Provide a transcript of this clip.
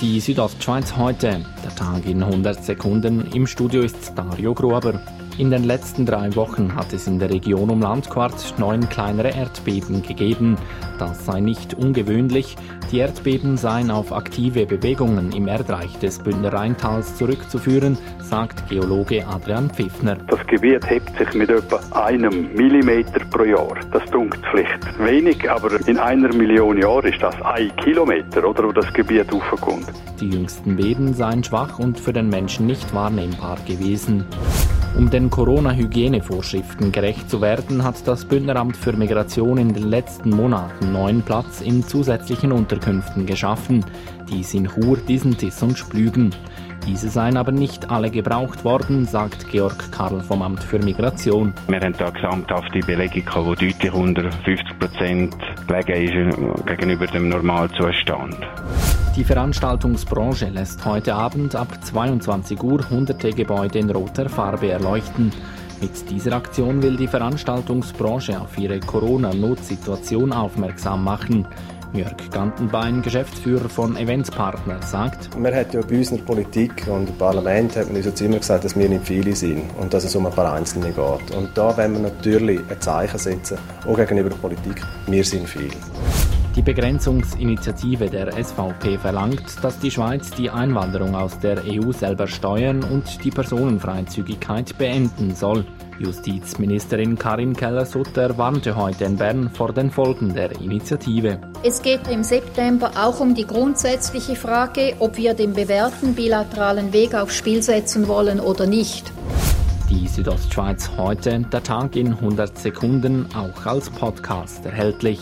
Die Südostschweiz heute. Der Tag in 100 Sekunden. Im Studio ist Dario Gruber. In den letzten drei Wochen hat es in der Region um Landquart neun kleinere Erdbeben gegeben. Das sei nicht ungewöhnlich. Die Erdbeben seien auf aktive Bewegungen im Erdreich des Bündner Rheintals zurückzuführen, sagt Geologe Adrian Pfiffner. Das Gebiet hebt sich mit etwa einem Millimeter pro Jahr. Das dunkt vielleicht wenig, aber in einer Million Jahren ist das ein Kilometer, oder, wo das Gebiet aufkommt. Die jüngsten Beben seien schwach und für den Menschen nicht wahrnehmbar gewesen. Um den Corona-Hygienevorschriften gerecht zu werden, hat das Bündneramt für Migration in den letzten Monaten neuen Platz in zusätzlichen Unterkünften geschaffen. Dies in Chur, Diesentis und Splügen. Diese seien aber nicht alle gebraucht worden, sagt Georg Karl vom Amt für Migration. Wir haben da gesamthafte Belegung, die deutlich unter 50 Prozent gelegen ist gegenüber dem Normalzustand. Die Veranstaltungsbranche lässt heute Abend ab 22 Uhr hunderte Gebäude in roter Farbe erleuchten. Mit dieser Aktion will die Veranstaltungsbranche auf ihre Corona-Notsituation aufmerksam machen. Jörg Gantenbein, Geschäftsführer von Eventspartner, sagt, Man hat ja bei unserer Politik und im Parlament hat man uns jetzt immer gesagt, dass wir nicht viele sind und dass es um ein paar Einzelne geht. Und da wollen wir natürlich ein Zeichen setzen, auch gegenüber der Politik. Wir sind viele. Die Begrenzungsinitiative der SVP verlangt, dass die Schweiz die Einwanderung aus der EU selber steuern und die Personenfreizügigkeit beenden soll. Justizministerin Karin Keller-Sutter warnte heute in Bern vor den Folgen der Initiative. Es geht im September auch um die grundsätzliche Frage, ob wir den bewährten bilateralen Weg aufs Spiel setzen wollen oder nicht. Die Südostschweiz heute, der Tag in 100 Sekunden, auch als Podcast erhältlich.